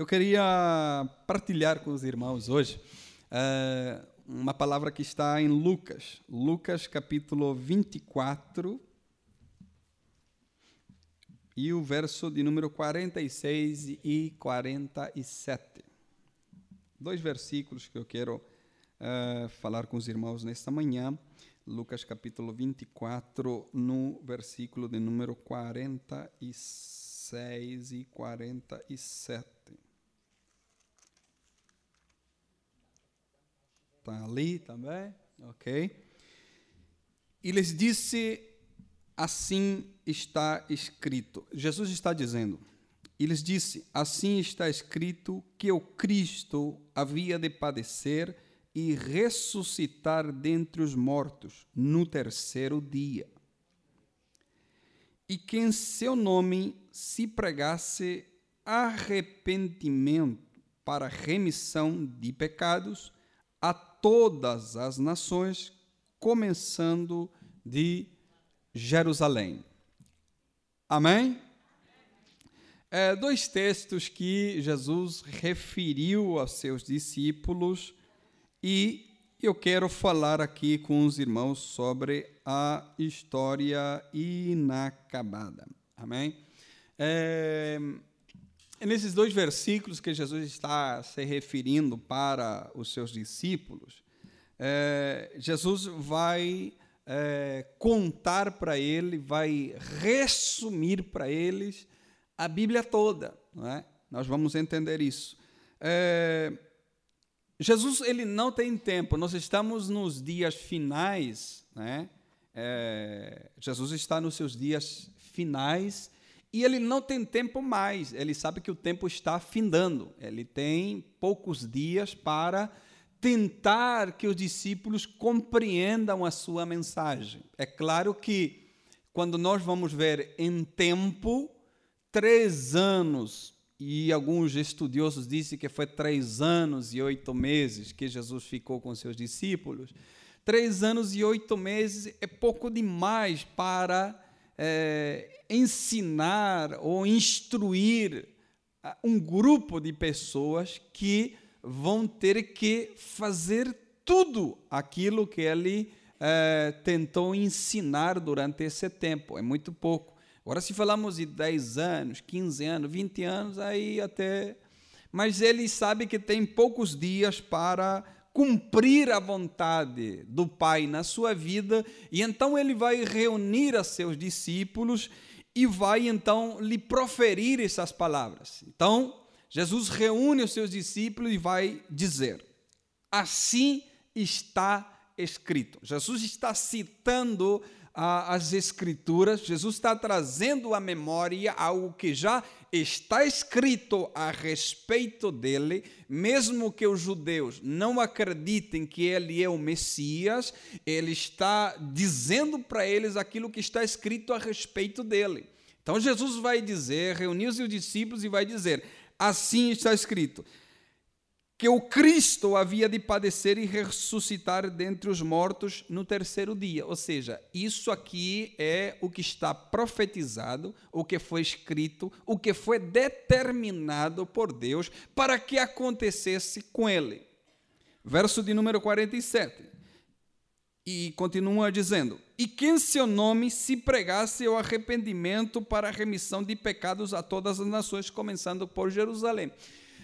Eu queria partilhar com os irmãos hoje uh, uma palavra que está em Lucas, Lucas capítulo 24 e o verso de número 46 e 47. Dois versículos que eu quero uh, falar com os irmãos nesta manhã. Lucas capítulo 24, no versículo de número 46 e 47. Ali também? Ok. E lhes disse: Assim está escrito. Jesus está dizendo. E lhes disse: Assim está escrito que o Cristo havia de padecer e ressuscitar dentre os mortos no terceiro dia. E que em seu nome se pregasse arrependimento para remissão de pecados a todas as nações, começando de Jerusalém. Amém? É, dois textos que Jesus referiu aos seus discípulos e eu quero falar aqui com os irmãos sobre a história inacabada. Amém? É, nesses dois versículos que Jesus está se referindo para os seus discípulos, é, Jesus vai é, contar para ele, vai resumir para eles a Bíblia toda. É? Nós vamos entender isso. É, Jesus ele não tem tempo. Nós estamos nos dias finais, né? É, Jesus está nos seus dias finais e ele não tem tempo mais, ele sabe que o tempo está findando, ele tem poucos dias para tentar que os discípulos compreendam a sua mensagem. É claro que, quando nós vamos ver em tempo, três anos, e alguns estudiosos dizem que foi três anos e oito meses que Jesus ficou com seus discípulos. Três anos e oito meses é pouco demais para é, ensinar ou instruir um grupo de pessoas que vão ter que fazer tudo aquilo que ele é, tentou ensinar durante esse tempo. É muito pouco. Agora, se falamos de 10 anos, 15 anos, 20 anos, aí até. Mas ele sabe que tem poucos dias para cumprir a vontade do Pai na sua vida, e então ele vai reunir a seus discípulos e vai então lhe proferir essas palavras. Então, Jesus reúne os seus discípulos e vai dizer: Assim está escrito. Jesus está citando as Escrituras, Jesus está trazendo à memória algo que já está escrito a respeito dele, mesmo que os judeus não acreditem que ele é o Messias, ele está dizendo para eles aquilo que está escrito a respeito dele. Então Jesus vai dizer, reunir os discípulos e vai dizer: assim está escrito que o Cristo havia de padecer e ressuscitar dentre os mortos no terceiro dia. Ou seja, isso aqui é o que está profetizado, o que foi escrito, o que foi determinado por Deus para que acontecesse com ele. Verso de número 47. E continua dizendo: E que em seu nome se pregasse o arrependimento para a remissão de pecados a todas as nações, começando por Jerusalém.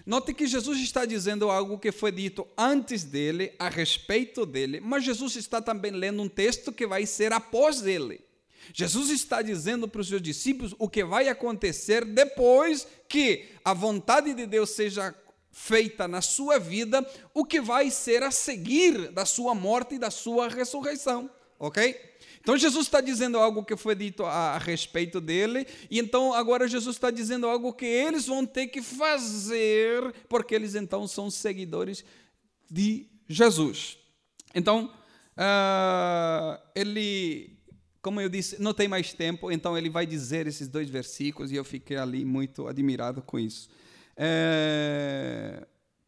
Note que Jesus está dizendo algo que foi dito antes dele, a respeito dele, mas Jesus está também lendo um texto que vai ser após ele. Jesus está dizendo para os seus discípulos o que vai acontecer depois que a vontade de Deus seja feita na sua vida, o que vai ser a seguir da sua morte e da sua ressurreição, ok? Então Jesus está dizendo algo que foi dito a, a, respeito dele, e então agora Jesus está dizendo algo que eles vão ter que fazer, porque eles então são seguidores de Jesus. Então, uh, ele, como eu disse, não tem mais tempo, então ele vai dizer esses dois versículos, e eu fiquei ali muito admirado com isso. É,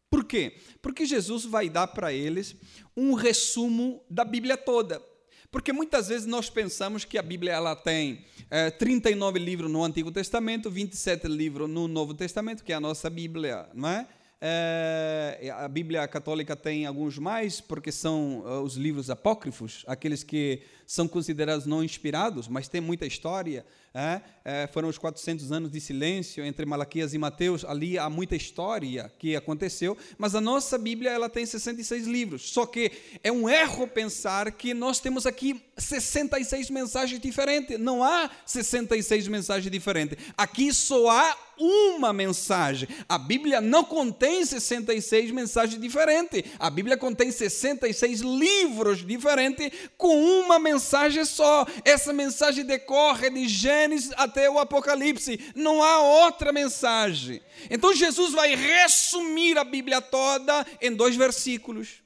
por quê? Porque Jesus vai dar para eles um resumo da Bíblia toda. Porque muitas vezes nós pensamos que a Bíblia ela tem é, 39 livros no Antigo Testamento, 27 livros no Novo Testamento, que é a nossa Bíblia, não é? É, a Bíblia católica tem alguns mais, porque são uh, os livros apócrifos, aqueles que são considerados não inspirados, mas tem muita história. É, é, foram os 400 anos de silêncio entre Malaquias e Mateus, ali há muita história que aconteceu, mas a nossa Bíblia ela tem 66 livros. Só que é um erro pensar que nós temos aqui 66 mensagens diferentes. Não há 66 mensagens diferentes. Aqui só há uma mensagem. A Bíblia não contém 66 mensagens diferentes. A Bíblia contém 66 livros diferentes com uma mensagem só. Essa mensagem decorre de Gênesis até o Apocalipse. Não há outra mensagem. Então Jesus vai resumir a Bíblia toda em dois versículos.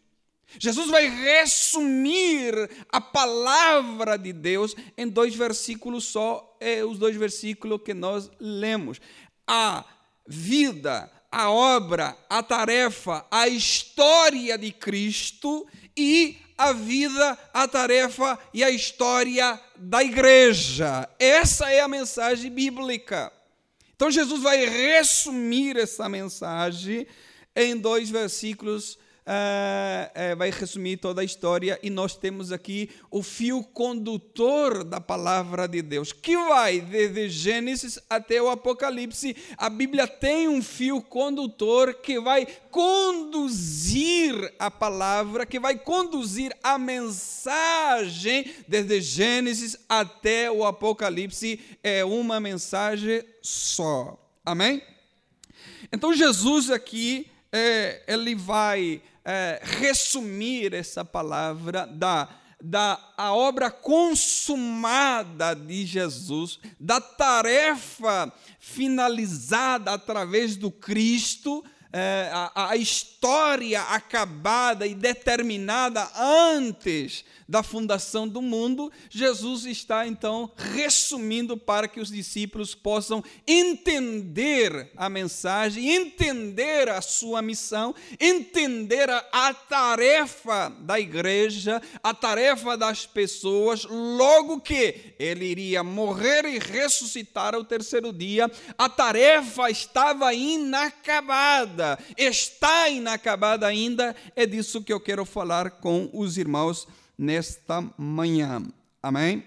Jesus vai resumir a palavra de Deus em dois versículos só, é os dois versículos que nós lemos a vida, a obra, a tarefa, a história de Cristo e a vida, a tarefa e a história da igreja. Essa é a mensagem bíblica. Então Jesus vai resumir essa mensagem em dois versículos é, é, vai resumir toda a história e nós temos aqui o fio condutor da palavra de Deus, que vai desde Gênesis até o Apocalipse. A Bíblia tem um fio condutor que vai conduzir a palavra, que vai conduzir a mensagem desde Gênesis até o Apocalipse. É uma mensagem só. Amém? Então Jesus aqui é, ele vai é, resumir essa palavra da, da a obra consumada de Jesus, da tarefa finalizada através do Cristo, é, a, a história acabada e determinada antes da fundação do mundo, Jesus está então resumindo para que os discípulos possam entender a mensagem, entender a sua missão, entender a, a tarefa da igreja, a tarefa das pessoas, logo que ele iria morrer e ressuscitar ao terceiro dia, a tarefa estava inacabada, está inacabada ainda, é disso que eu quero falar com os irmãos nesta manhã. Amém?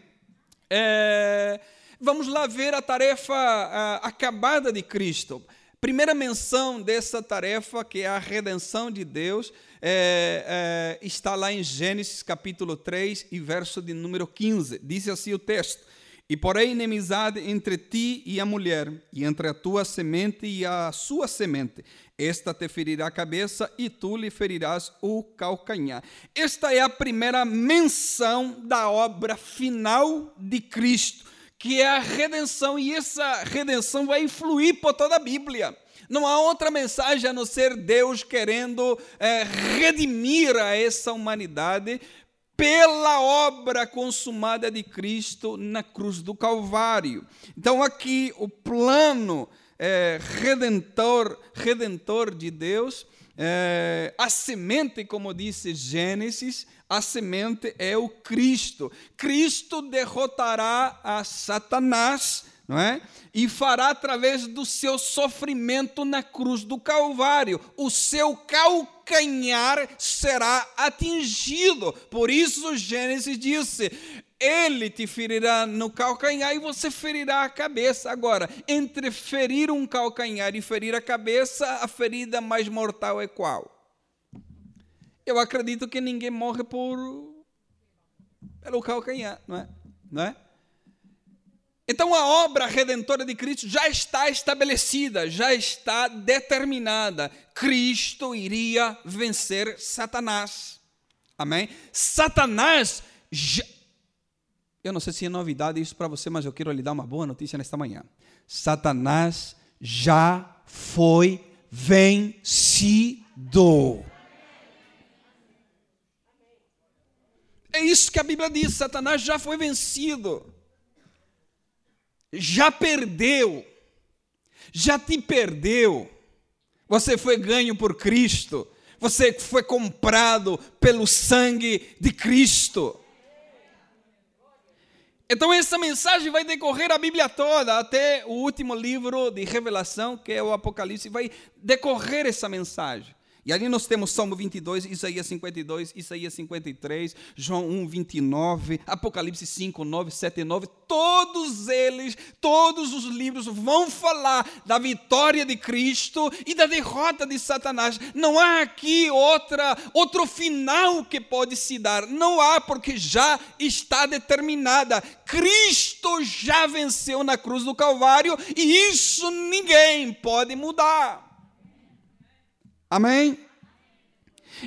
É, vamos lá ver a tarefa a, acabada de Cristo. Primeira menção dessa tarefa, que é a redenção de Deus, é, é, está lá em Gênesis capítulo 3 e verso de número 15. Diz assim o texto: E porém inimizade entre ti e a mulher, e entre a tua semente e a sua semente, esta te ferirá a cabeça e tu lhe ferirás o calcanhar. Esta é a primeira menção da obra final de Cristo, que é a redenção, e essa redenção vai influir por toda a Bíblia. Não há outra mensagem a não ser Deus querendo é, redimir a essa humanidade pela obra consumada de Cristo na cruz do Calvário. Então, aqui o plano é, redentor, redentor de Deus. É, a semente, como disse Gênesis, a semente é o Cristo. Cristo derrotará a Satanás, não é? E fará através do seu sofrimento na cruz do Calvário. O seu calcanhar será atingido. Por isso Gênesis disse: ele te ferirá no calcanhar e você ferirá a cabeça. Agora, entre ferir um calcanhar e ferir a cabeça, a ferida mais mortal é qual? Eu acredito que ninguém morre por pelo calcanhar, não é? Não é? Então a obra redentora de Cristo já está estabelecida, já está determinada. Cristo iria vencer Satanás. Amém? Satanás eu não sei se é novidade isso para você, mas eu quero lhe dar uma boa notícia nesta manhã. Satanás já foi vencido. É isso que a Bíblia diz: Satanás já foi vencido, já perdeu, já te perdeu. Você foi ganho por Cristo, você foi comprado pelo sangue de Cristo. Então, essa mensagem vai decorrer a Bíblia toda, até o último livro de Revelação, que é o Apocalipse, vai decorrer essa mensagem. E ali nós temos Salmo 22, Isaías 52, Isaías 53, João 1, 29, Apocalipse 5, 9, 7 e 9. Todos eles, todos os livros vão falar da vitória de Cristo e da derrota de Satanás. Não há aqui outra, outro final que pode se dar. Não há, porque já está determinada. Cristo já venceu na cruz do Calvário e isso ninguém pode mudar. Amém?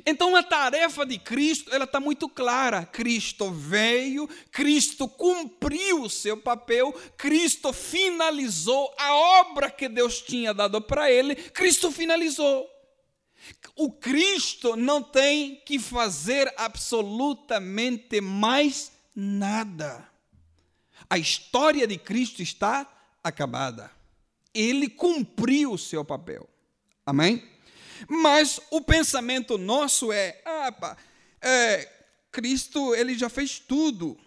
Então a tarefa de Cristo, ela está muito clara. Cristo veio, Cristo cumpriu o seu papel, Cristo finalizou a obra que Deus tinha dado para ele, Cristo finalizou. O Cristo não tem que fazer absolutamente mais nada. A história de Cristo está acabada. Ele cumpriu o seu papel. Amém? Mas o pensamento nosso é, ah, é, Cristo ele já fez tudo,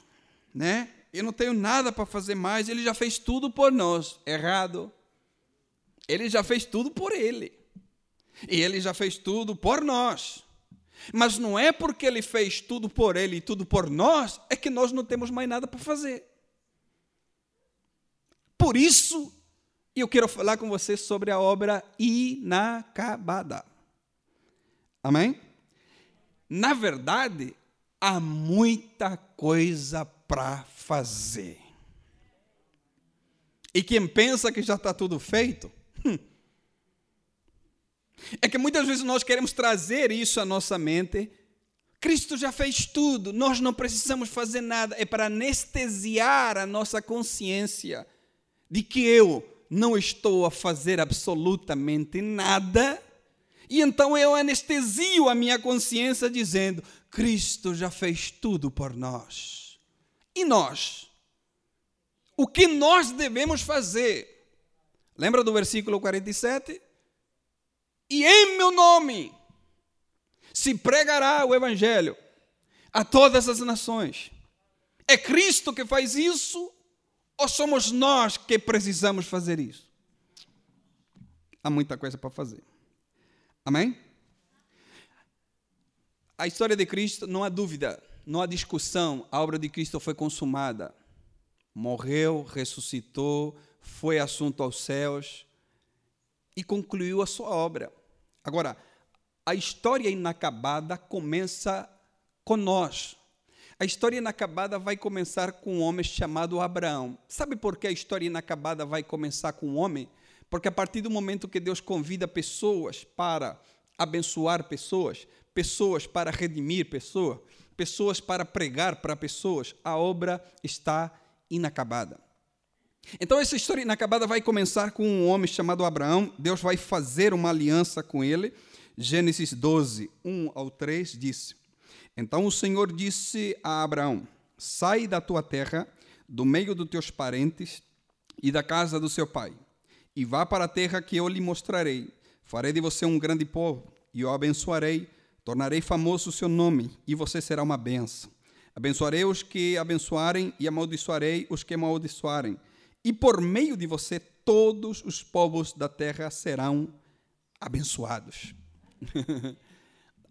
né? Eu não tenho nada para fazer mais, ele já fez tudo por nós. Errado. Ele já fez tudo por ele. E ele já fez tudo por nós. Mas não é porque ele fez tudo por ele e tudo por nós, é que nós não temos mais nada para fazer. Por isso, e eu quero falar com você sobre a obra inacabada. Amém? Na verdade, há muita coisa para fazer. E quem pensa que já está tudo feito, hum, é que muitas vezes nós queremos trazer isso à nossa mente. Cristo já fez tudo, nós não precisamos fazer nada. É para anestesiar a nossa consciência de que eu não estou a fazer absolutamente nada, e então eu anestesio a minha consciência dizendo: Cristo já fez tudo por nós. E nós? O que nós devemos fazer? Lembra do versículo 47? E em meu nome se pregará o Evangelho a todas as nações. É Cristo que faz isso ou somos nós que precisamos fazer isso? Há muita coisa para fazer. Amém? A história de Cristo, não há dúvida, não há discussão, a obra de Cristo foi consumada. Morreu, ressuscitou, foi assunto aos céus e concluiu a sua obra. Agora, a história inacabada começa com nós, a história inacabada vai começar com um homem chamado Abraão. Sabe por que a história inacabada vai começar com um homem? Porque a partir do momento que Deus convida pessoas para abençoar pessoas, pessoas para redimir pessoas, pessoas para pregar para pessoas, a obra está inacabada. Então, essa história inacabada vai começar com um homem chamado Abraão. Deus vai fazer uma aliança com ele. Gênesis 12, 1 ao 3 diz: então o Senhor disse a Abraão: Sai da tua terra, do meio dos teus parentes e da casa do seu pai, e vá para a terra que eu lhe mostrarei. Farei de você um grande povo, e o abençoarei, tornarei famoso o seu nome, e você será uma benção. Abençoarei os que abençoarem, e amaldiçoarei os que amaldiçoarem. E por meio de você, todos os povos da terra serão abençoados.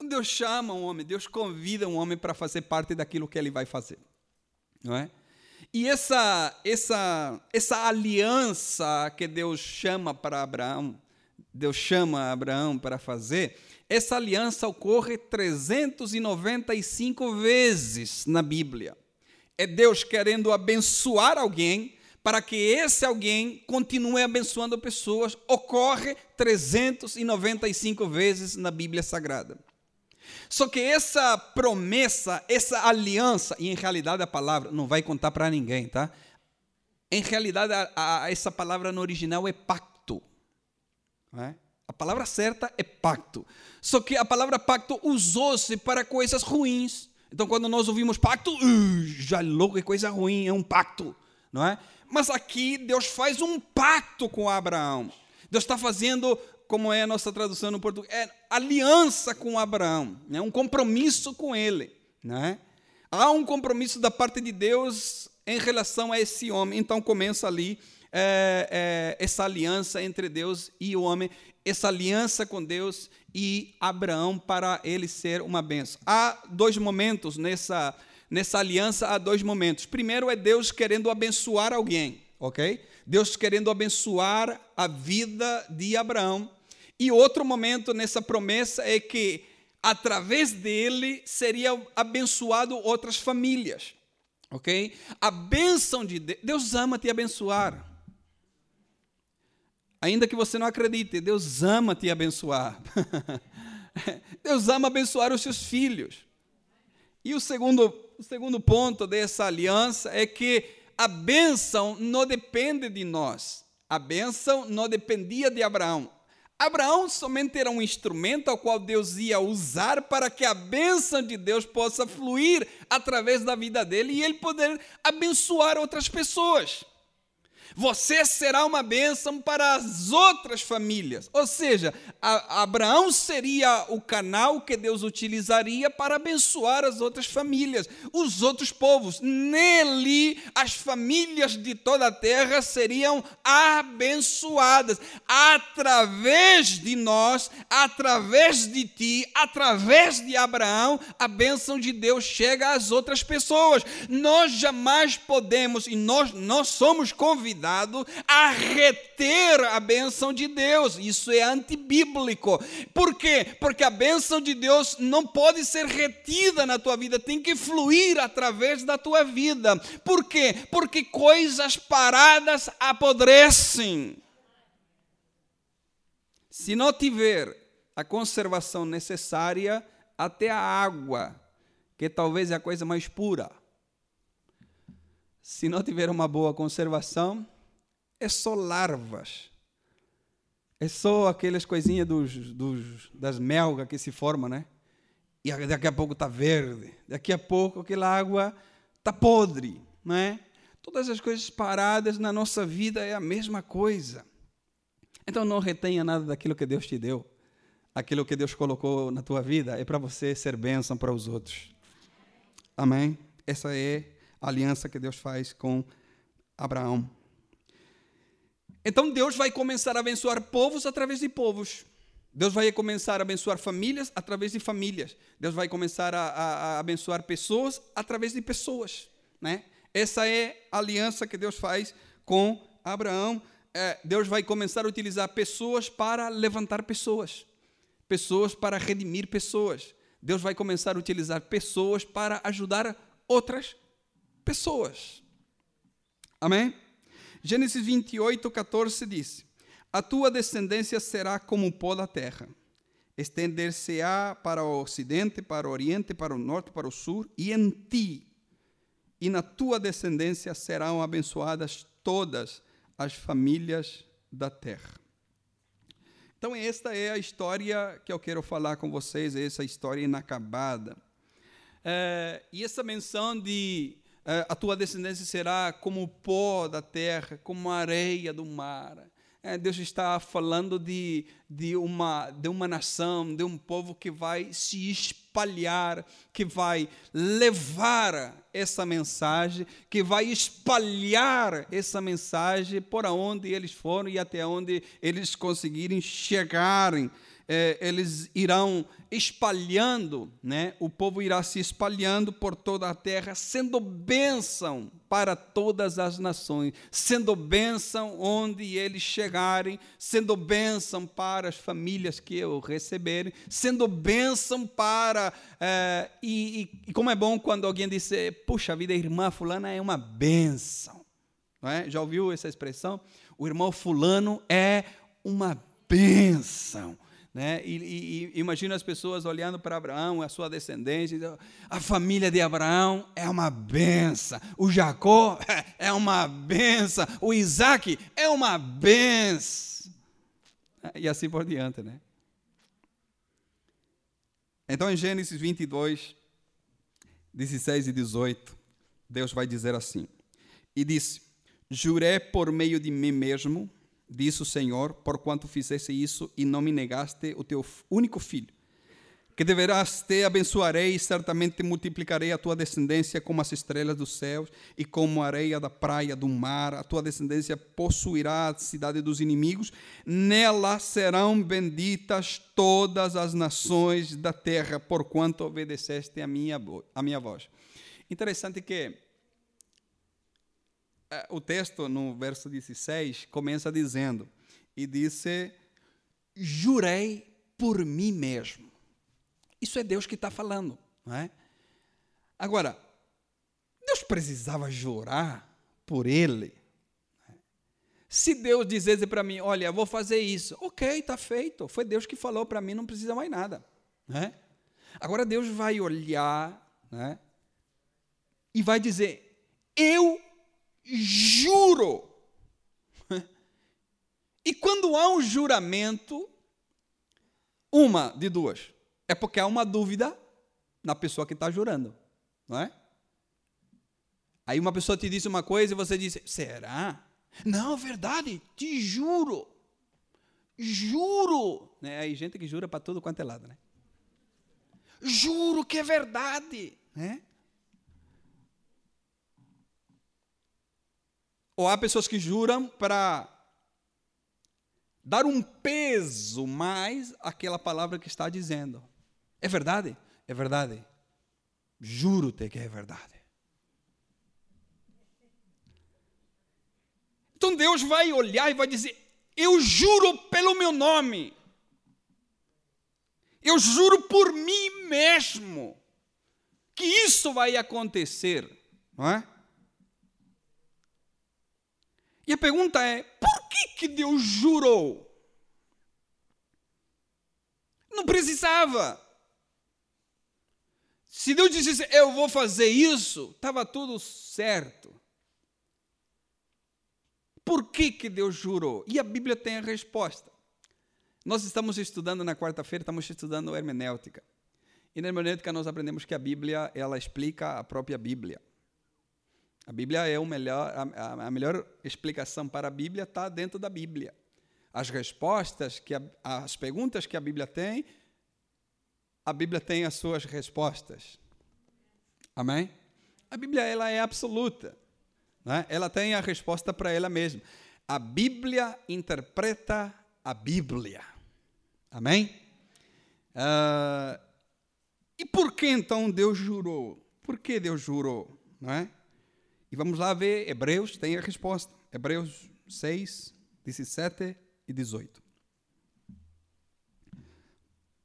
Deus chama um homem, Deus convida um homem para fazer parte daquilo que ele vai fazer. Não é? E essa, essa, essa aliança que Deus chama para Abraão, Deus chama Abraão para fazer, essa aliança ocorre 395 vezes na Bíblia. É Deus querendo abençoar alguém para que esse alguém continue abençoando pessoas. Ocorre 395 vezes na Bíblia Sagrada. Só que essa promessa, essa aliança, e em realidade a palavra não vai contar para ninguém, tá? Em realidade, a, a, essa palavra no original é pacto. É? A palavra certa é pacto. Só que a palavra pacto usou-se para coisas ruins. Então, quando nós ouvimos pacto, uh, já louco, é coisa ruim, é um pacto, não é? Mas aqui Deus faz um pacto com Abraão. Deus está fazendo como é a nossa tradução no português, é aliança com Abraão, né? um compromisso com ele. Né? Há um compromisso da parte de Deus em relação a esse homem. Então começa ali é, é, essa aliança entre Deus e o homem, essa aliança com Deus e Abraão para ele ser uma benção. Há dois momentos nessa, nessa aliança, há dois momentos. Primeiro é Deus querendo abençoar alguém, ok? Deus querendo abençoar a vida de Abraão. E outro momento nessa promessa é que através dele seria abençoado outras famílias. Ok? A bênção de Deus, Deus ama te abençoar. Ainda que você não acredite, Deus ama te abençoar. Deus ama abençoar os seus filhos. E o segundo, o segundo ponto dessa aliança é que a bênção não depende de nós. A bênção não dependia de Abraão. Abraão somente era um instrumento ao qual Deus ia usar para que a bênção de Deus possa fluir através da vida dele e ele poder abençoar outras pessoas. Você será uma bênção para as outras famílias. Ou seja, Abraão seria o canal que Deus utilizaria para abençoar as outras famílias, os outros povos. Nele, as famílias de toda a terra seriam abençoadas. Através de nós, através de ti, através de Abraão, a bênção de Deus chega às outras pessoas. Nós jamais podemos, e nós, nós somos convidados convidado a reter a bênção de Deus. Isso é antibíblico. Por quê? Porque a bênção de Deus não pode ser retida na tua vida, tem que fluir através da tua vida. Por quê? Porque coisas paradas apodrecem. Se não tiver a conservação necessária, até a água, que talvez é a coisa mais pura, se não tiver uma boa conservação, é só larvas. É só aquelas coisinhas dos, dos, das melgas que se formam, né? E daqui a pouco está verde. Daqui a pouco aquela água está podre, não é? Todas as coisas paradas na nossa vida é a mesma coisa. Então não retenha nada daquilo que Deus te deu. Aquilo que Deus colocou na tua vida é para você ser bênção para os outros. Amém? Essa é a aliança que Deus faz com Abraão. Então Deus vai começar a abençoar povos através de povos. Deus vai começar a abençoar famílias através de famílias. Deus vai começar a, a, a abençoar pessoas através de pessoas. Né? Essa é a aliança que Deus faz com Abraão. É, Deus vai começar a utilizar pessoas para levantar pessoas, pessoas para redimir pessoas. Deus vai começar a utilizar pessoas para ajudar outras pessoas. Amém? Gênesis 28, 14 diz: A tua descendência será como o pó da terra. Estender-se-á para o ocidente, para o oriente, para o norte, para o sul, e em ti e na tua descendência serão abençoadas todas as famílias da terra. Então, esta é a história que eu quero falar com vocês, essa história inacabada. É, e essa menção de a tua descendência será como o pó da terra, como a areia do mar. É, Deus está falando de, de, uma, de uma nação, de um povo que vai se espalhar, que vai levar essa mensagem, que vai espalhar essa mensagem por onde eles foram e até onde eles conseguirem chegarem é, eles irão espalhando, né? o povo irá se espalhando por toda a terra, sendo bênção para todas as nações, sendo bênção onde eles chegarem, sendo bênção para as famílias que o receberem, sendo bênção para. É, e, e, como é bom quando alguém diz: puxa vida, irmã Fulana é uma bênção. É? Já ouviu essa expressão? O irmão Fulano é uma bênção. Né? E, e, imagina as pessoas olhando para Abraão, a sua descendência, a família de Abraão é uma benção, o Jacó é uma benção, o Isaac é uma benção. E assim por diante, né? Então em Gênesis 22, 16 e 18, Deus vai dizer assim: E disse: Jurei por meio de mim mesmo disse o Senhor, porquanto fizeste isso e não me negaste o teu único filho, que deverás te abençoarei e certamente multiplicarei a tua descendência como as estrelas dos céus e como a areia da praia do mar. A tua descendência possuirá a cidade dos inimigos. Nela serão benditas todas as nações da terra, porquanto obedeceste a minha, a minha voz. Interessante que o texto, no verso 16, começa dizendo: E disse, jurei por mim mesmo. Isso é Deus que está falando, não é? Agora, Deus precisava jurar por ele. Se Deus dissesse para mim, olha, vou fazer isso, ok, está feito. Foi Deus que falou para mim, não precisa mais nada. Né? Agora Deus vai olhar né, e vai dizer, eu juro. E quando há um juramento, uma de duas. É porque há uma dúvida na pessoa que está jurando, não é? Aí uma pessoa te diz uma coisa e você diz: será? Não, verdade, te juro. Juro. Né? Aí gente que jura para tudo quanto é lado, né? Juro que é verdade. Né? Ou há pessoas que juram para dar um peso mais àquela palavra que está dizendo. É verdade? É verdade. Juro-te que é verdade. Então Deus vai olhar e vai dizer: Eu juro pelo meu nome. Eu juro por mim mesmo que isso vai acontecer, não é? E a pergunta é: por que, que Deus jurou? Não precisava. Se Deus dissesse, eu vou fazer isso, estava tudo certo. Por que, que Deus jurou? E a Bíblia tem a resposta. Nós estamos estudando na quarta-feira, estamos estudando hermenêutica. E na hermenêutica nós aprendemos que a Bíblia, ela explica a própria Bíblia. A Bíblia é o melhor, a, a melhor explicação para a Bíblia está dentro da Bíblia. As respostas, que a, as perguntas que a Bíblia tem, a Bíblia tem as suas respostas. Amém? A Bíblia ela é absoluta. Né? Ela tem a resposta para ela mesma. A Bíblia interpreta a Bíblia. Amém? Uh, e por que então Deus jurou? Por que Deus jurou? Não é? E vamos lá ver, Hebreus tem a resposta. Hebreus 6, 17 e 18.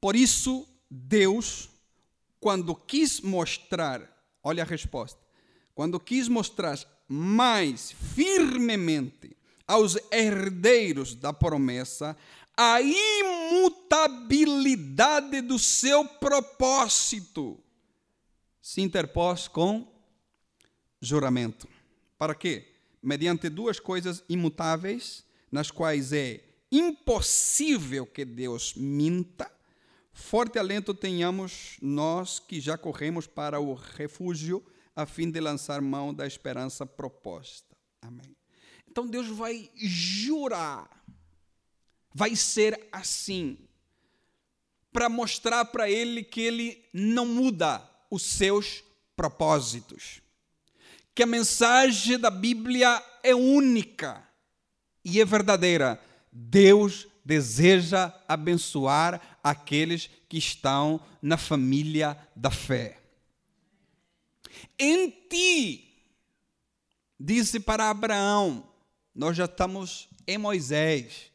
Por isso, Deus, quando quis mostrar, olha a resposta, quando quis mostrar mais firmemente aos herdeiros da promessa a imutabilidade do seu propósito, se interpôs com juramento. Para quê? Mediante duas coisas imutáveis, nas quais é impossível que Deus minta, Forte alento tenhamos nós que já corremos para o refúgio, a fim de lançar mão da esperança proposta. Amém. Então Deus vai jurar, vai ser assim, para mostrar para ele que ele não muda os seus propósitos, que a mensagem da Bíblia é única e é verdadeira. Deus deseja abençoar aqueles que estão na família da fé. Em ti, disse para Abraão, nós já estamos em Moisés.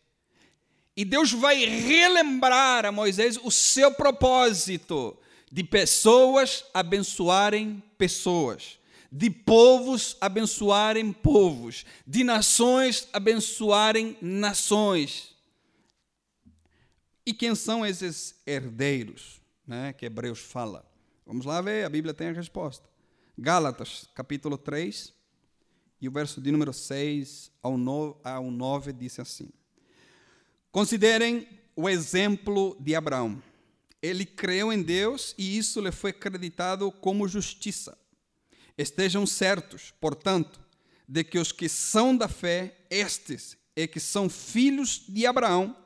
E Deus vai relembrar a Moisés o seu propósito de pessoas abençoarem pessoas, de povos abençoarem povos, de nações abençoarem nações. E quem são esses herdeiros né, que Hebreus fala? Vamos lá ver, a Bíblia tem a resposta. Gálatas, capítulo 3, e o verso de número 6 ao 9, ao 9 diz assim: Considerem o exemplo de Abraão. Ele creu em Deus e isso lhe foi acreditado como justiça. Estejam certos, portanto, de que os que são da fé, estes é que são filhos de Abraão,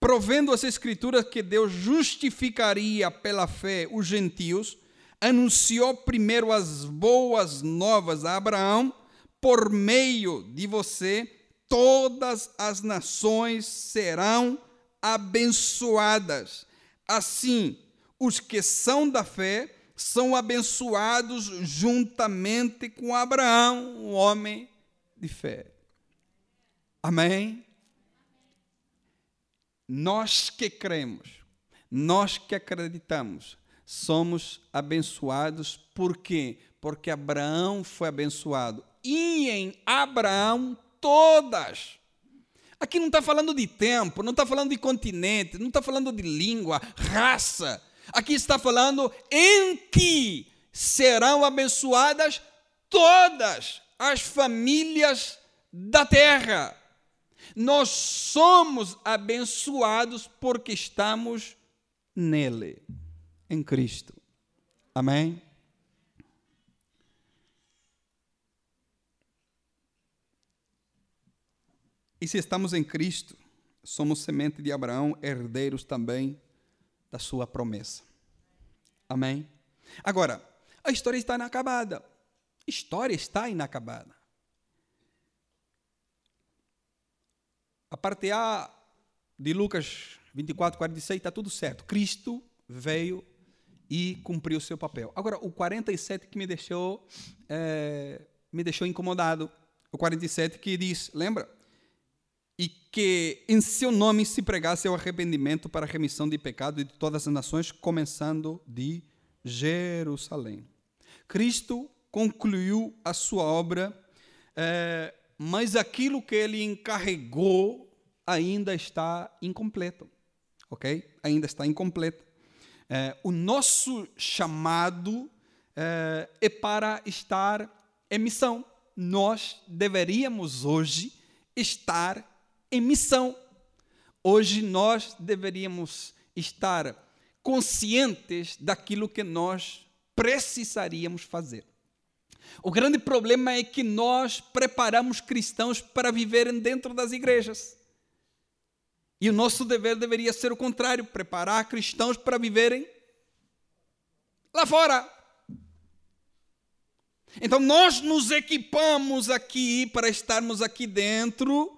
provendo as Escrituras que Deus justificaria pela fé os gentios, anunciou primeiro as boas novas a Abraão, por meio de você, todas as nações serão abençoadas. Assim, os que são da fé são abençoados juntamente com Abraão, um homem de fé. Amém? Nós que cremos, nós que acreditamos, somos abençoados por quê? Porque Abraão foi abençoado. E em Abraão todas. Aqui não está falando de tempo, não está falando de continente, não está falando de língua, raça. Aqui está falando em que serão abençoadas todas as famílias da terra. Nós somos abençoados porque estamos nele, em Cristo. Amém? E se estamos em Cristo, somos semente de Abraão, herdeiros também da sua promessa. Amém? Agora, a história está inacabada. A história está inacabada. A parte A de Lucas 24, 46 está tudo certo. Cristo veio e cumpriu o seu papel. Agora, o 47 que me deixou, é, me deixou incomodado. O 47 que diz, lembra? E que em seu nome se pregasse o arrependimento para a remissão de pecado de todas as nações, começando de Jerusalém. Cristo concluiu a sua obra, é, mas aquilo que ele encarregou ainda está incompleto, ok? Ainda está incompleto. É, o nosso chamado é, é para estar em missão. Nós deveríamos hoje estar em missão. Hoje nós deveríamos estar conscientes daquilo que nós precisaríamos fazer. O grande problema é que nós preparamos cristãos para viverem dentro das igrejas. E o nosso dever deveria ser o contrário: preparar cristãos para viverem lá fora. Então nós nos equipamos aqui para estarmos aqui dentro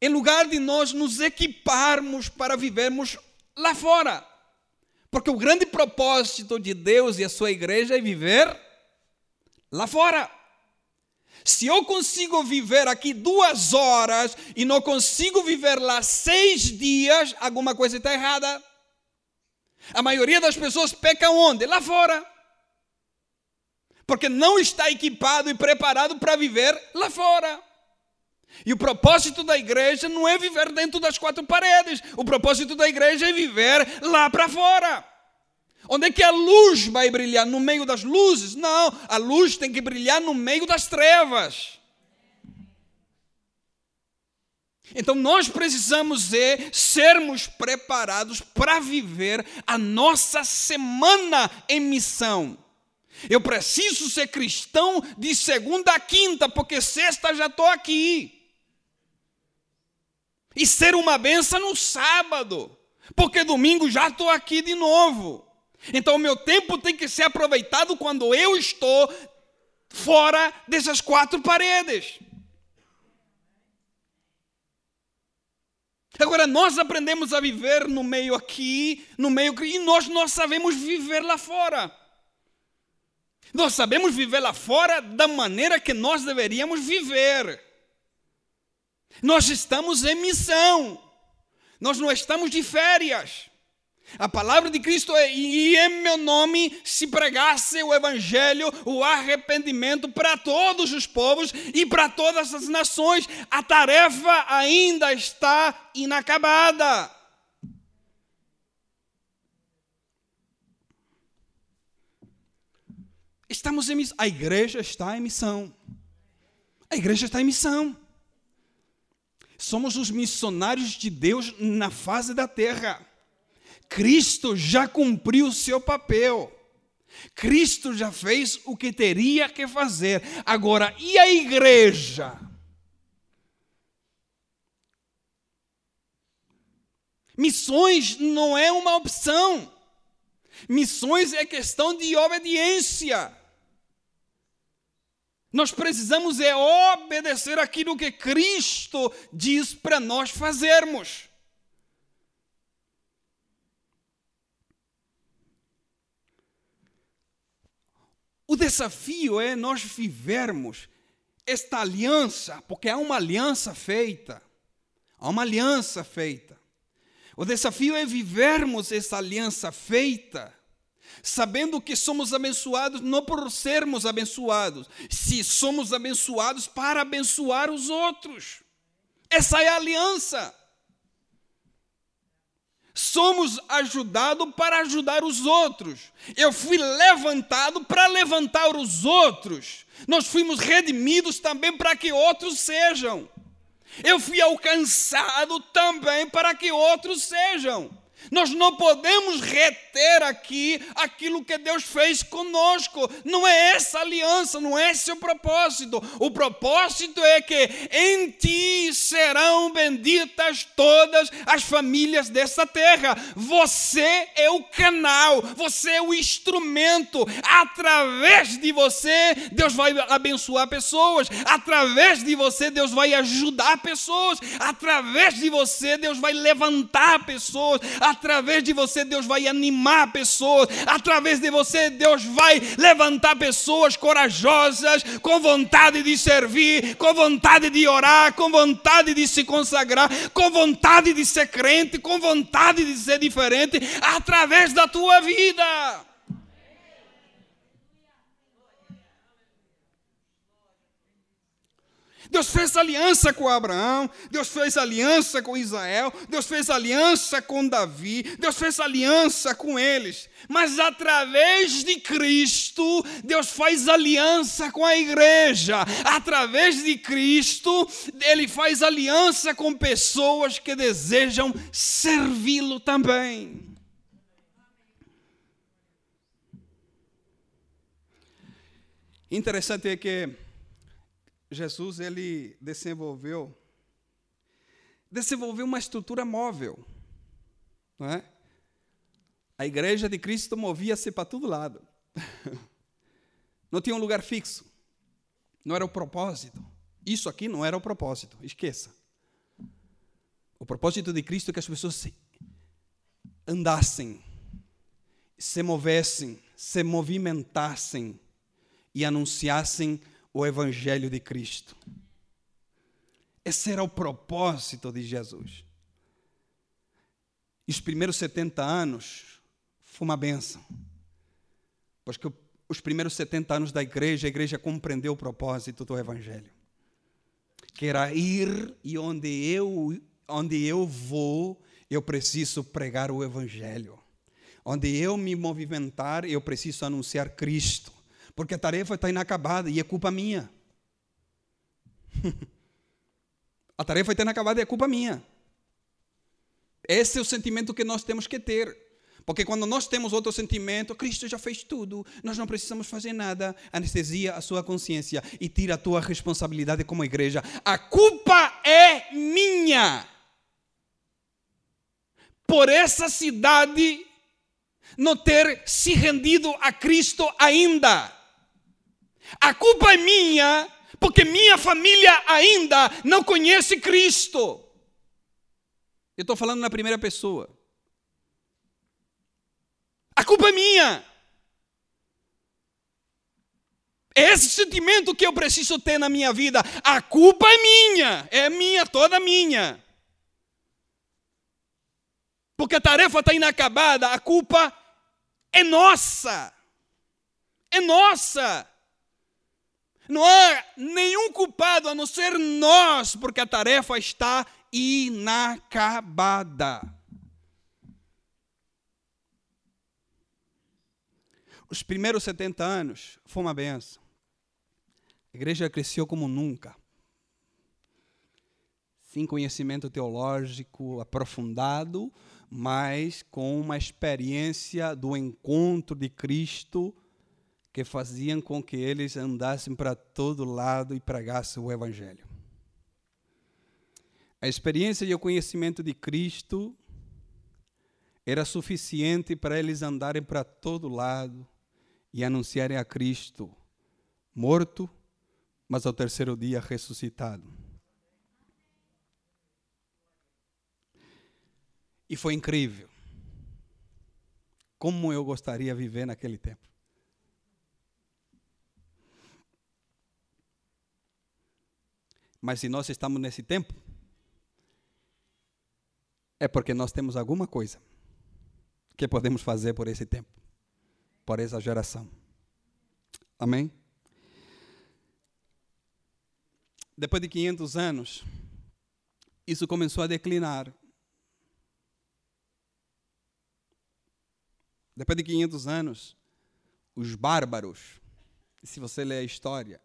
em lugar de nós nos equiparmos para vivermos lá fora. Porque o grande propósito de Deus e a sua igreja é viver lá fora. Se eu consigo viver aqui duas horas e não consigo viver lá seis dias, alguma coisa está errada. A maioria das pessoas peca onde? Lá fora. Porque não está equipado e preparado para viver lá fora. E o propósito da igreja não é viver dentro das quatro paredes. O propósito da igreja é viver lá para fora. Onde é que a luz vai brilhar? No meio das luzes? Não, a luz tem que brilhar no meio das trevas. Então nós precisamos é sermos preparados para viver a nossa semana em missão. Eu preciso ser cristão de segunda a quinta, porque sexta já estou aqui e ser uma benção no sábado, porque domingo já estou aqui de novo. Então o meu tempo tem que ser aproveitado quando eu estou fora dessas quatro paredes. Agora nós aprendemos a viver no meio aqui, no meio e nós nós sabemos viver lá fora. Nós sabemos viver lá fora da maneira que nós deveríamos viver. Nós estamos em missão. Nós não estamos de férias. A palavra de Cristo é: e em meu nome se pregasse o Evangelho, o arrependimento para todos os povos e para todas as nações. A tarefa ainda está inacabada. Estamos em missão. A igreja está em missão. A igreja está em missão. Somos os missionários de Deus na face da terra. Cristo já cumpriu o seu papel. Cristo já fez o que teria que fazer. Agora, e a igreja? Missões não é uma opção. Missões é questão de obediência. Nós precisamos é obedecer aquilo que Cristo diz para nós fazermos. O desafio é nós vivermos esta aliança, porque há uma aliança feita. Há uma aliança feita. O desafio é vivermos essa aliança feita, sabendo que somos abençoados não por sermos abençoados, se somos abençoados para abençoar os outros. Essa é a aliança. Somos ajudados para ajudar os outros. Eu fui levantado para levantar os outros. Nós fomos redimidos também para que outros sejam. Eu fui alcançado também para que outros sejam. Nós não podemos reter aqui aquilo que Deus fez conosco. Não é essa aliança, não é esse o propósito. O propósito é que em ti serão benditas todas as famílias dessa terra. Você é o canal, você é o instrumento. Através de você, Deus vai abençoar pessoas. Através de você, Deus vai ajudar pessoas. Através de você, Deus vai levantar pessoas Através de você, Deus vai animar pessoas. Através de você, Deus vai levantar pessoas corajosas, com vontade de servir, com vontade de orar, com vontade de se consagrar, com vontade de ser crente, com vontade de ser diferente, através da tua vida. Deus fez aliança com Abraão, Deus fez aliança com Israel, Deus fez aliança com Davi, Deus fez aliança com eles. Mas através de Cristo, Deus faz aliança com a igreja. Através de Cristo, Ele faz aliança com pessoas que desejam servi-lo também. Interessante é que Jesus ele desenvolveu desenvolveu uma estrutura móvel, não é? A igreja de Cristo movia-se para todo lado. Não tinha um lugar fixo. Não era o propósito. Isso aqui não era o propósito. Esqueça. O propósito de Cristo é que as pessoas andassem, se movessem, se movimentassem e anunciassem o Evangelho de Cristo. Esse era o propósito de Jesus. E os primeiros 70 anos foi uma benção. Porque os primeiros 70 anos da igreja, a igreja compreendeu o propósito do Evangelho. Que era ir e onde eu, onde eu vou, eu preciso pregar o Evangelho. Onde eu me movimentar, eu preciso anunciar Cristo porque a tarefa está inacabada e é culpa minha. a tarefa está inacabada e é culpa minha. Esse é o sentimento que nós temos que ter. Porque quando nós temos outro sentimento, Cristo já fez tudo, nós não precisamos fazer nada, anestesia a sua consciência e tira a tua responsabilidade como igreja. A culpa é minha. Por essa cidade não ter se rendido a Cristo ainda. A culpa é minha, porque minha família ainda não conhece Cristo. Eu estou falando na primeira pessoa. A culpa é minha. É esse sentimento que eu preciso ter na minha vida. A culpa é minha, é minha, toda minha. Porque a tarefa está inacabada, a culpa é nossa. É nossa. Não há nenhum culpado a não ser nós, porque a tarefa está inacabada. Os primeiros 70 anos foi uma benção. A igreja cresceu como nunca. Sem conhecimento teológico aprofundado, mas com uma experiência do encontro de Cristo que faziam com que eles andassem para todo lado e pregassem o Evangelho. A experiência e o conhecimento de Cristo era suficiente para eles andarem para todo lado e anunciarem a Cristo morto, mas ao terceiro dia ressuscitado. E foi incrível. Como eu gostaria de viver naquele tempo. Mas se nós estamos nesse tempo, é porque nós temos alguma coisa que podemos fazer por esse tempo, por essa geração. Amém? Depois de 500 anos, isso começou a declinar. Depois de 500 anos, os bárbaros, se você ler a história,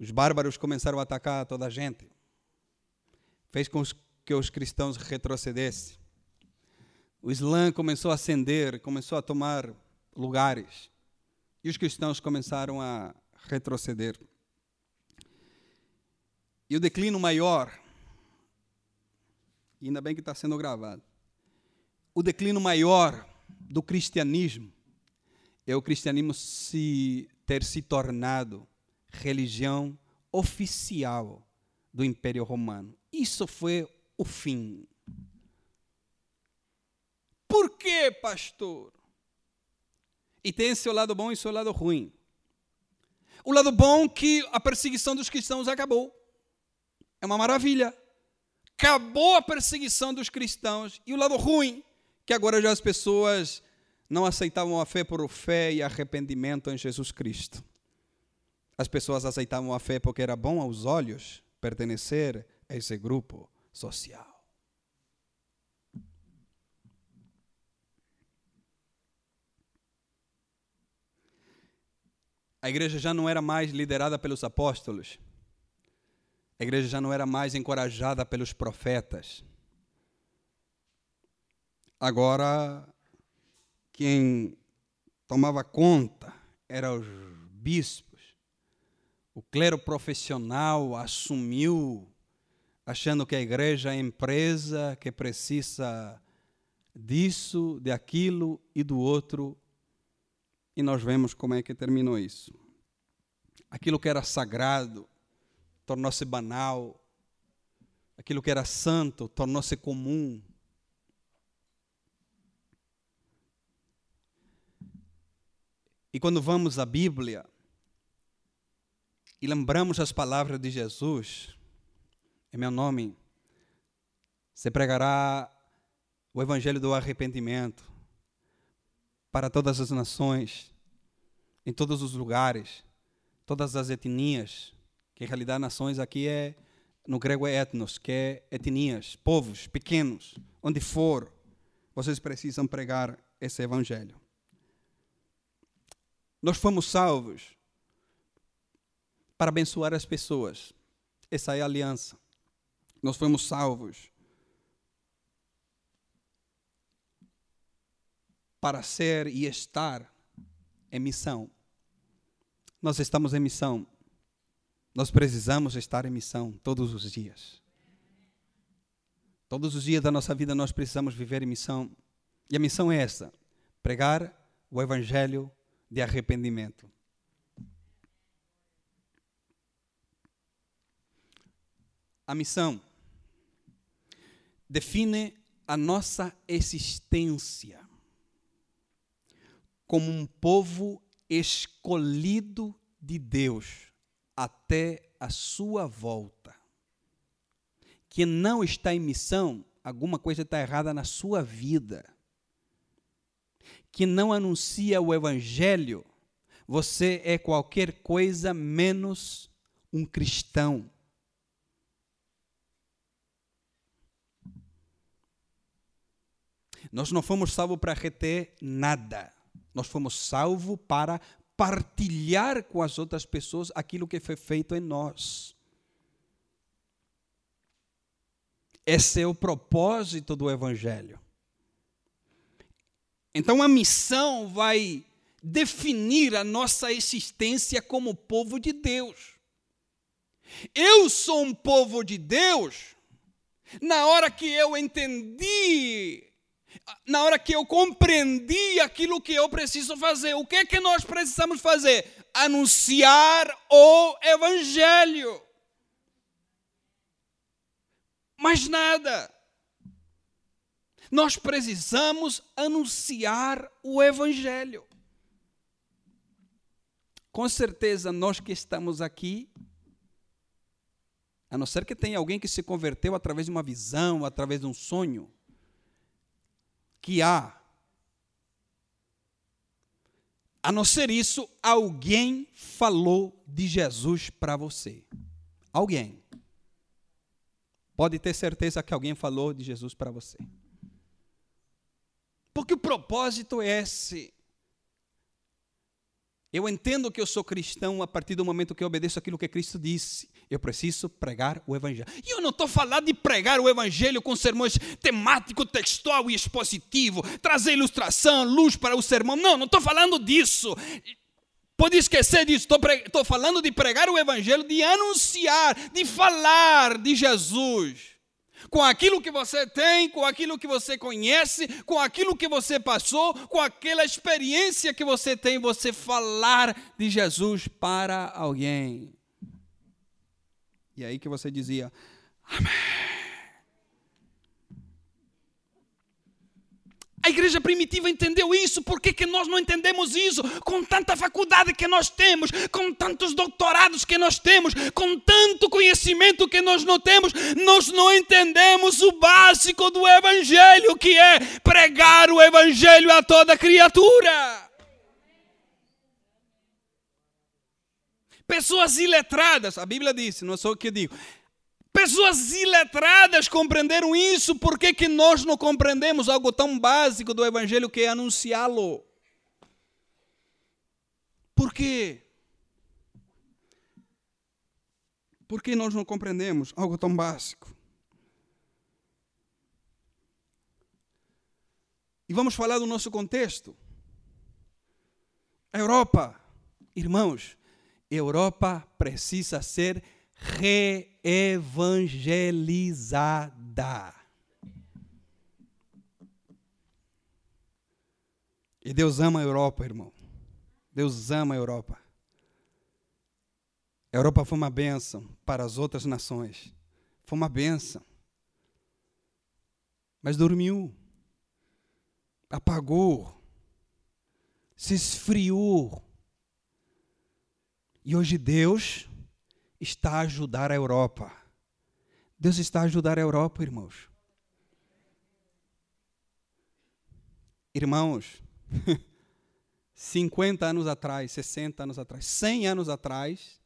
os bárbaros começaram a atacar toda a gente. Fez com que os cristãos retrocedessem. O Islã começou a ascender, começou a tomar lugares. E os cristãos começaram a retroceder. E o declínio maior, ainda bem que está sendo gravado, o declínio maior do cristianismo é o cristianismo se ter se tornado religião oficial do Império Romano. Isso foi o fim. Por que, pastor? E tem seu lado bom e seu lado ruim. O lado bom que a perseguição dos cristãos acabou. É uma maravilha. Acabou a perseguição dos cristãos. E o lado ruim, que agora já as pessoas não aceitavam a fé por fé e arrependimento em Jesus Cristo. As pessoas aceitavam a fé porque era bom aos olhos pertencer a esse grupo social. A igreja já não era mais liderada pelos apóstolos. A igreja já não era mais encorajada pelos profetas. Agora, quem tomava conta eram os bispos o clero profissional assumiu, achando que a igreja é empresa que precisa disso, de aquilo e do outro. E nós vemos como é que terminou isso. Aquilo que era sagrado tornou-se banal. Aquilo que era santo tornou-se comum. E quando vamos à Bíblia, e lembramos as palavras de Jesus, em meu nome, se pregará o evangelho do arrependimento para todas as nações, em todos os lugares, todas as etnias, que em realidade nações aqui é, no grego é etnos, que é etnias, povos pequenos, onde for, vocês precisam pregar esse evangelho. Nós fomos salvos para abençoar as pessoas. Essa é a aliança. Nós fomos salvos para ser e estar em missão. Nós estamos em missão. Nós precisamos estar em missão todos os dias. Todos os dias da nossa vida nós precisamos viver em missão. E a missão é essa: pregar o evangelho de arrependimento. A missão define a nossa existência como um povo escolhido de Deus até a sua volta. Quem não está em missão, alguma coisa está errada na sua vida. Que não anuncia o Evangelho, você é qualquer coisa menos um cristão. Nós não fomos salvos para reter nada. Nós fomos salvos para partilhar com as outras pessoas aquilo que foi feito em nós. Esse é o propósito do Evangelho. Então a missão vai definir a nossa existência como povo de Deus. Eu sou um povo de Deus na hora que eu entendi Na hora que eu compreendi aquilo que eu preciso fazer, o que é que nós precisamos fazer? Anunciar o Evangelho. Mais nada. Nós precisamos anunciar o Evangelho. Com certeza, nós que estamos aqui, a não ser que tenha alguém que se converteu através de uma visão, através de um sonho, que há. A não ser isso, alguém falou de Jesus para você. Alguém. Pode ter certeza que alguém falou de Jesus para você. Porque o propósito é esse. Eu entendo que eu sou cristão a partir do momento que eu obedeço aquilo que Cristo disse. Eu preciso pregar o Evangelho. E eu não estou falando de pregar o Evangelho com sermões temático, textual e expositivo, trazer ilustração, luz para o sermão. Não, não estou falando disso. Pode esquecer disso. Estou falando de pregar o Evangelho, de anunciar, de falar de Jesus com aquilo que você tem, com aquilo que você conhece, com aquilo que você passou, com aquela experiência que você tem, você falar de Jesus para alguém. E aí que você dizia: Amém. A igreja primitiva entendeu isso, por que, nós não entendemos isso? Com tanta faculdade que nós temos, com tantos doutorados que nós temos, com tanto conhecimento que nós não temos, nós não entendemos o básico do Evangelho, que é pregar o Evangelho a toda criatura. Pessoas iletradas, a Bíblia disse, não sou o que eu digo, Pessoas iletradas compreenderam isso, por que, que nós não compreendemos algo tão básico do Evangelho que é anunciá-lo? Por quê? Por que nós não compreendemos algo tão básico? E vamos falar do nosso contexto. A Europa, irmãos, Europa precisa ser reevangelizada. E Deus ama a Europa, irmão. Deus ama a Europa. A Europa foi uma bênção para as outras nações. Foi uma bênção. Mas dormiu, apagou, se esfriou. E hoje Deus está a ajudar a Europa. Deus está a ajudar a Europa, irmãos. Irmãos, 50 anos atrás, 60 anos atrás, 100 anos atrás,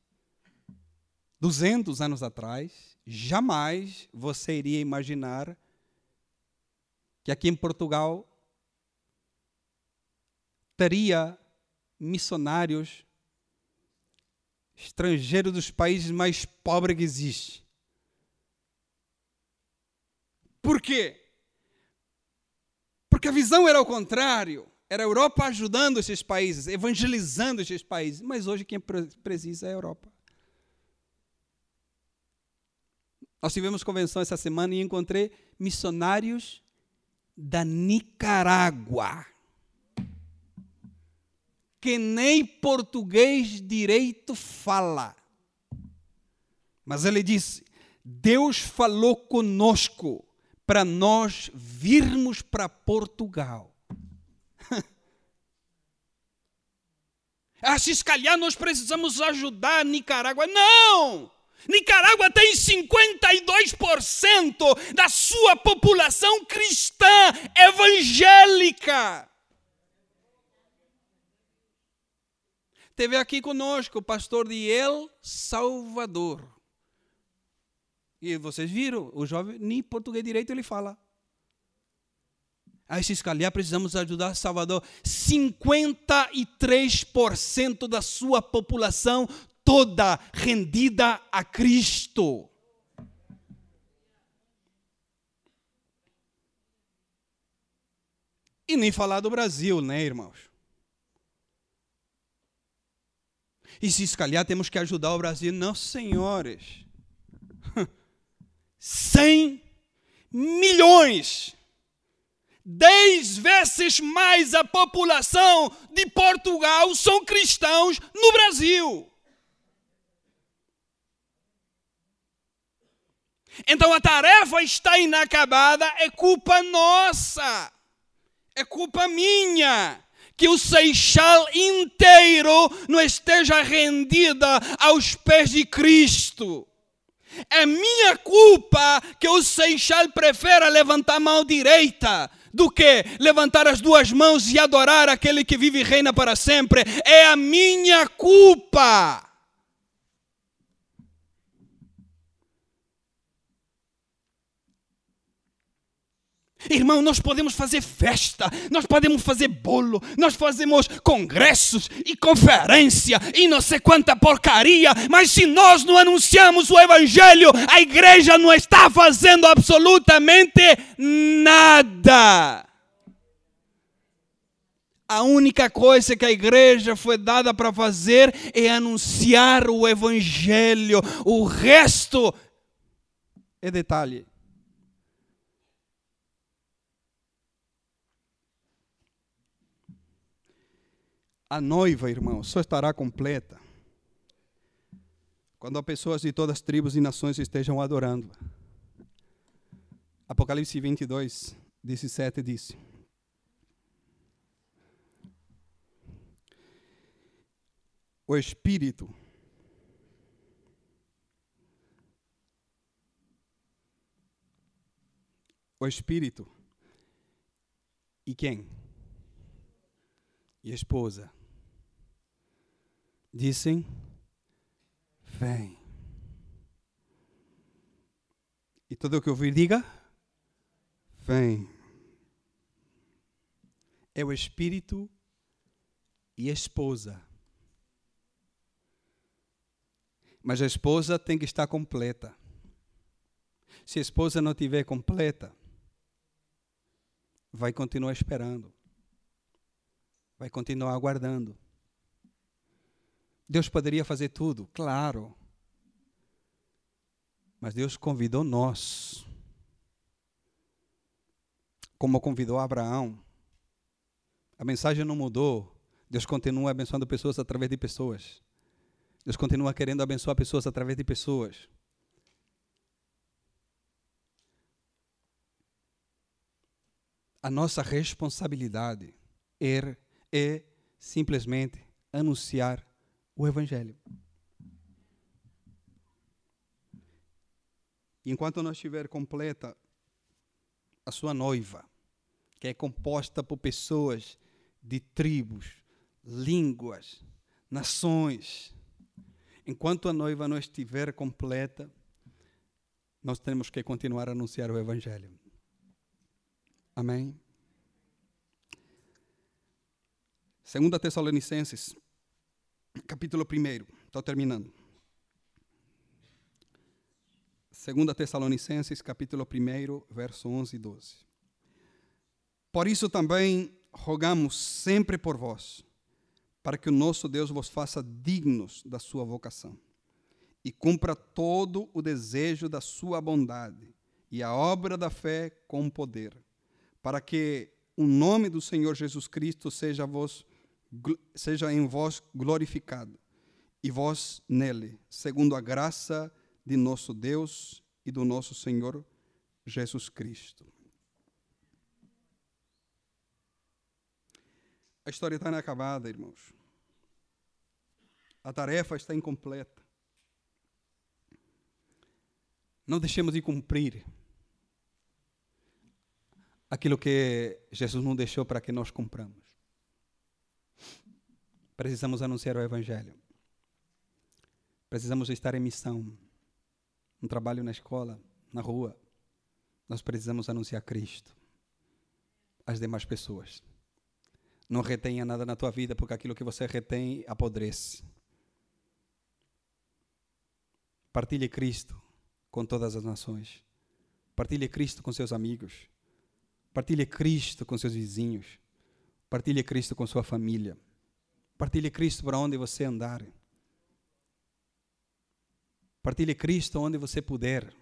200 anos atrás, jamais você iria imaginar que aqui em Portugal teria missionários estrangeiro dos países mais pobres que existe. Por quê? Porque a visão era o contrário. Era a Europa ajudando esses países, evangelizando esses países. Mas hoje quem precisa é a Europa. Nós tivemos convenção essa semana e encontrei missionários da Nicarágua que nem português direito fala. Mas ele disse: Deus falou conosco para nós virmos para Portugal. ah, se calhar nós precisamos ajudar a Nicarágua. Não! Nicarágua tem 52% da sua população cristã evangélica. Teve aqui conosco o pastor de El Salvador. E vocês viram, o jovem nem português direito ele fala. Aí se escalhar, precisamos ajudar Salvador. 53% da sua população toda rendida a Cristo. E nem falar do Brasil, né, irmãos? E se escalhar, temos que ajudar o Brasil. Não, senhores. 100 milhões dez vezes mais a população de Portugal são cristãos no Brasil. Então a tarefa está inacabada, é culpa nossa, é culpa minha que o Seixal inteiro não esteja rendida aos pés de Cristo. É minha culpa que o Seixal prefere levantar a mão direita do que levantar as duas mãos e adorar aquele que vive e reina para sempre. É a minha culpa. Irmão, nós podemos fazer festa, nós podemos fazer bolo, nós fazemos congressos e conferência e não sei quanta porcaria, mas se nós não anunciamos o Evangelho, a igreja não está fazendo absolutamente nada. A única coisa que a igreja foi dada para fazer é anunciar o Evangelho, o resto é detalhe. A noiva, irmão, só estará completa quando pessoas de todas as tribos e nações estejam adorando. Apocalipse 22, 17 diz: O Espírito o Espírito e quem? E a esposa dizem: Vem. E todo o que ouvir, diga: Vem. É o Espírito e a esposa. Mas a esposa tem que estar completa. Se a esposa não estiver completa, vai continuar esperando. Vai continuar aguardando. Deus poderia fazer tudo, claro. Mas Deus convidou nós. Como convidou Abraão. A mensagem não mudou. Deus continua abençoando pessoas através de pessoas. Deus continua querendo abençoar pessoas através de pessoas. A nossa responsabilidade é, é simplesmente anunciar o Evangelho. Enquanto não estiver completa a sua noiva, que é composta por pessoas de tribos, línguas, nações, enquanto a noiva não estiver completa, nós temos que continuar a anunciar o Evangelho. Amém? Segunda Tessalonicenses capítulo 1, estou terminando. 2 Tessalonicenses, capítulo 1, verso 11 e 12. Por isso também rogamos sempre por vós, para que o nosso Deus vos faça dignos da sua vocação e cumpra todo o desejo da sua bondade e a obra da fé com poder, para que o nome do Senhor Jesus Cristo seja vos seja em vós glorificado, e vós nele, segundo a graça de nosso Deus e do nosso Senhor Jesus Cristo. A história está inacabada, irmãos. A tarefa está incompleta. Não deixemos de cumprir aquilo que Jesus não deixou para que nós cumpramos. Precisamos anunciar o Evangelho. Precisamos estar em missão. Um trabalho na escola, na rua. Nós precisamos anunciar Cristo às demais pessoas. Não retenha nada na tua vida, porque aquilo que você retém apodrece. Partilhe Cristo com todas as nações. Partilhe Cristo com seus amigos. Partilhe Cristo com seus vizinhos. Partilhe Cristo com sua família. Partilhe Cristo para onde você andar. Partilhe Cristo onde você puder.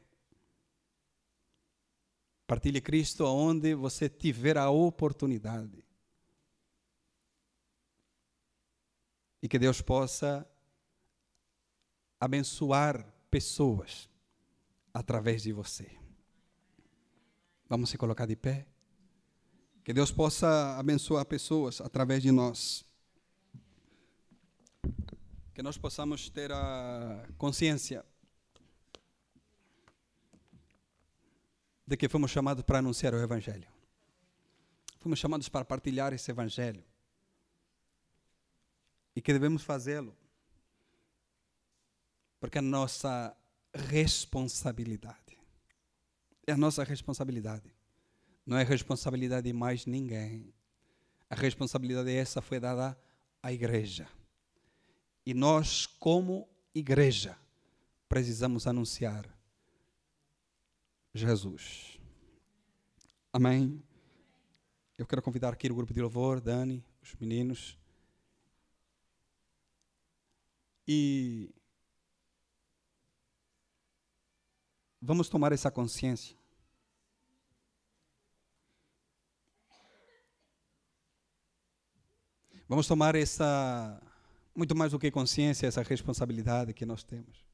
Partilhe Cristo onde você tiver a oportunidade. E que Deus possa abençoar pessoas através de você. Vamos se colocar de pé? Que Deus possa abençoar pessoas através de nós. Que nós possamos ter a consciência de que fomos chamados para anunciar o Evangelho. Fomos chamados para partilhar esse Evangelho. E que devemos fazê-lo. Porque é a nossa responsabilidade. É a nossa responsabilidade. Não é responsabilidade de mais ninguém. A responsabilidade essa foi dada à igreja. E nós, como igreja, precisamos anunciar Jesus. Amém? Eu quero convidar aqui o grupo de louvor, Dani, os meninos. E vamos tomar essa consciência. Vamos tomar essa, muito mais do que consciência, essa responsabilidade que nós temos.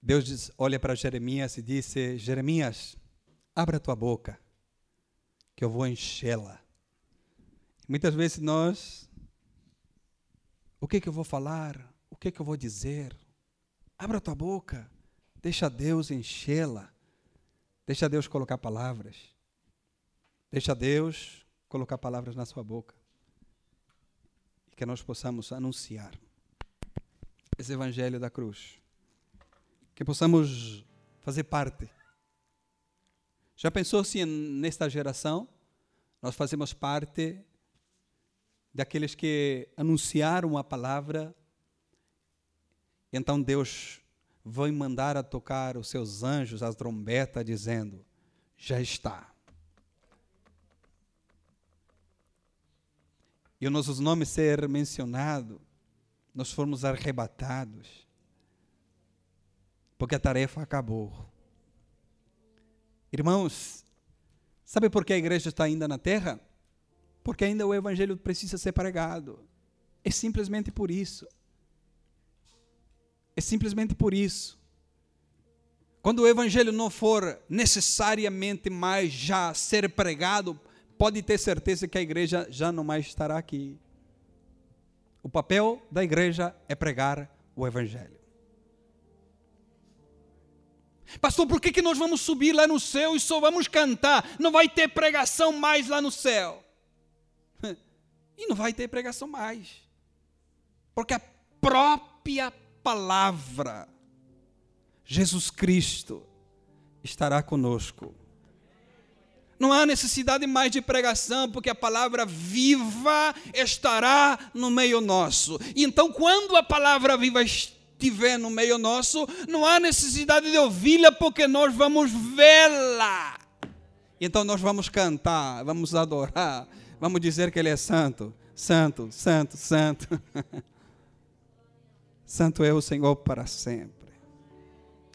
Deus diz, olha para Jeremias e disse: Jeremias, abra tua boca, que eu vou enchê-la. Muitas vezes nós, o que, que eu vou falar? O que, que eu vou dizer? Abra tua boca, deixa Deus enchê-la, deixa Deus colocar palavras, deixa Deus colocar palavras na sua boca e que nós possamos anunciar esse evangelho da cruz que possamos fazer parte. Já pensou se nesta geração nós fazemos parte daqueles que anunciaram a palavra, então Deus vai mandar a tocar os seus anjos, as trombetas, dizendo: já está. E os nossos nomes ser mencionados, nós fomos arrebatados porque a tarefa acabou. Irmãos, sabe por que a igreja está ainda na terra? Porque ainda o evangelho precisa ser pregado. É simplesmente por isso. É simplesmente por isso. Quando o evangelho não for necessariamente mais já ser pregado, pode ter certeza que a igreja já não mais estará aqui. O papel da igreja é pregar o evangelho. Pastor, por que, que nós vamos subir lá no céu e só vamos cantar? Não vai ter pregação mais lá no céu. E não vai ter pregação mais. Porque a própria palavra, Jesus Cristo, estará conosco. Não há necessidade mais de pregação, porque a palavra viva estará no meio nosso. E então, quando a palavra viva estiver no meio nosso, não há necessidade de ouvi-la, porque nós vamos vê-la. Então nós vamos cantar, vamos adorar, vamos dizer que Ele é santo, santo, santo, santo. santo é o Senhor para sempre.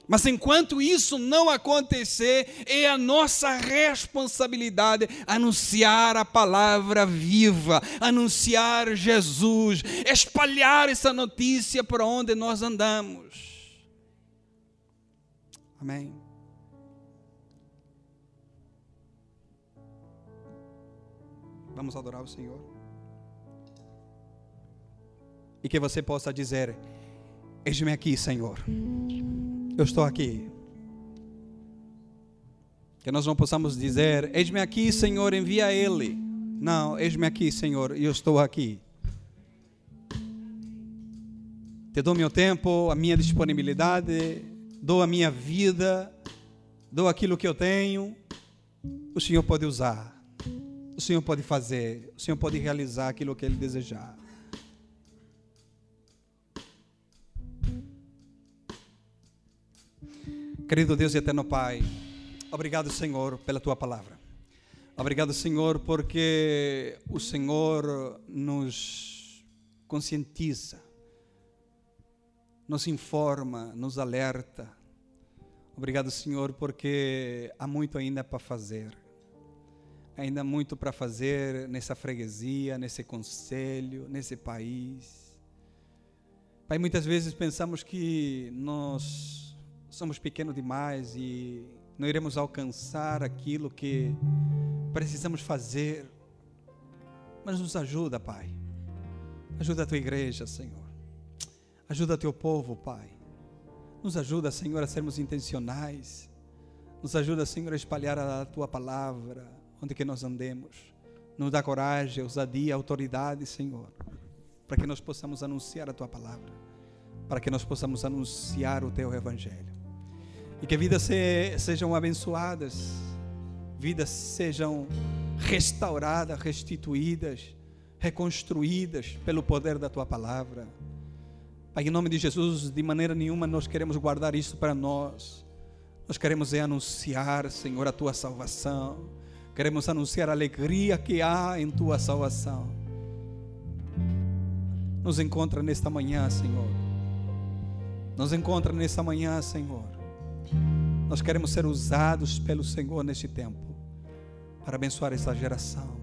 Mas enquanto isso não acontecer, é a nossa responsabilidade anunciar a palavra viva, anunciar Jesus, espalhar essa notícia por onde nós andamos. Amém. Vamos adorar o Senhor. E que você possa dizer: Eis-me aqui, Senhor eu estou aqui. Que nós não possamos dizer, eis-me aqui, Senhor, envia Ele. Não, eis-me aqui, Senhor, eu estou aqui. Te dou meu tempo, a minha disponibilidade, dou a minha vida, dou aquilo que eu tenho. O Senhor pode usar, o Senhor pode fazer, o Senhor pode realizar aquilo que Ele desejar. Querido Deus e eterno Pai, obrigado, Senhor, pela tua palavra. Obrigado, Senhor, porque o Senhor nos conscientiza, nos informa, nos alerta. Obrigado, Senhor, porque há muito ainda para fazer. Ainda muito para fazer nessa freguesia, nesse conselho, nesse país. Pai, muitas vezes pensamos que nós somos pequenos demais e não iremos alcançar aquilo que precisamos fazer. Mas nos ajuda, Pai. Ajuda a tua igreja, Senhor. Ajuda teu povo, Pai. Nos ajuda, Senhor, a sermos intencionais. Nos ajuda, Senhor, a espalhar a tua palavra onde que nós andemos. Nos dá coragem, ousadia, autoridade, Senhor, para que nós possamos anunciar a tua palavra, para que nós possamos anunciar o teu evangelho. E que vidas se, sejam abençoadas, vidas sejam restauradas, restituídas, reconstruídas pelo poder da tua palavra. Pai, em nome de Jesus, de maneira nenhuma nós queremos guardar isso para nós. Nós queremos é anunciar, Senhor, a tua salvação. Queremos anunciar a alegria que há em tua salvação. Nos encontra nesta manhã, Senhor. Nos encontra nesta manhã, Senhor. Nós queremos ser usados pelo Senhor neste tempo para abençoar essa geração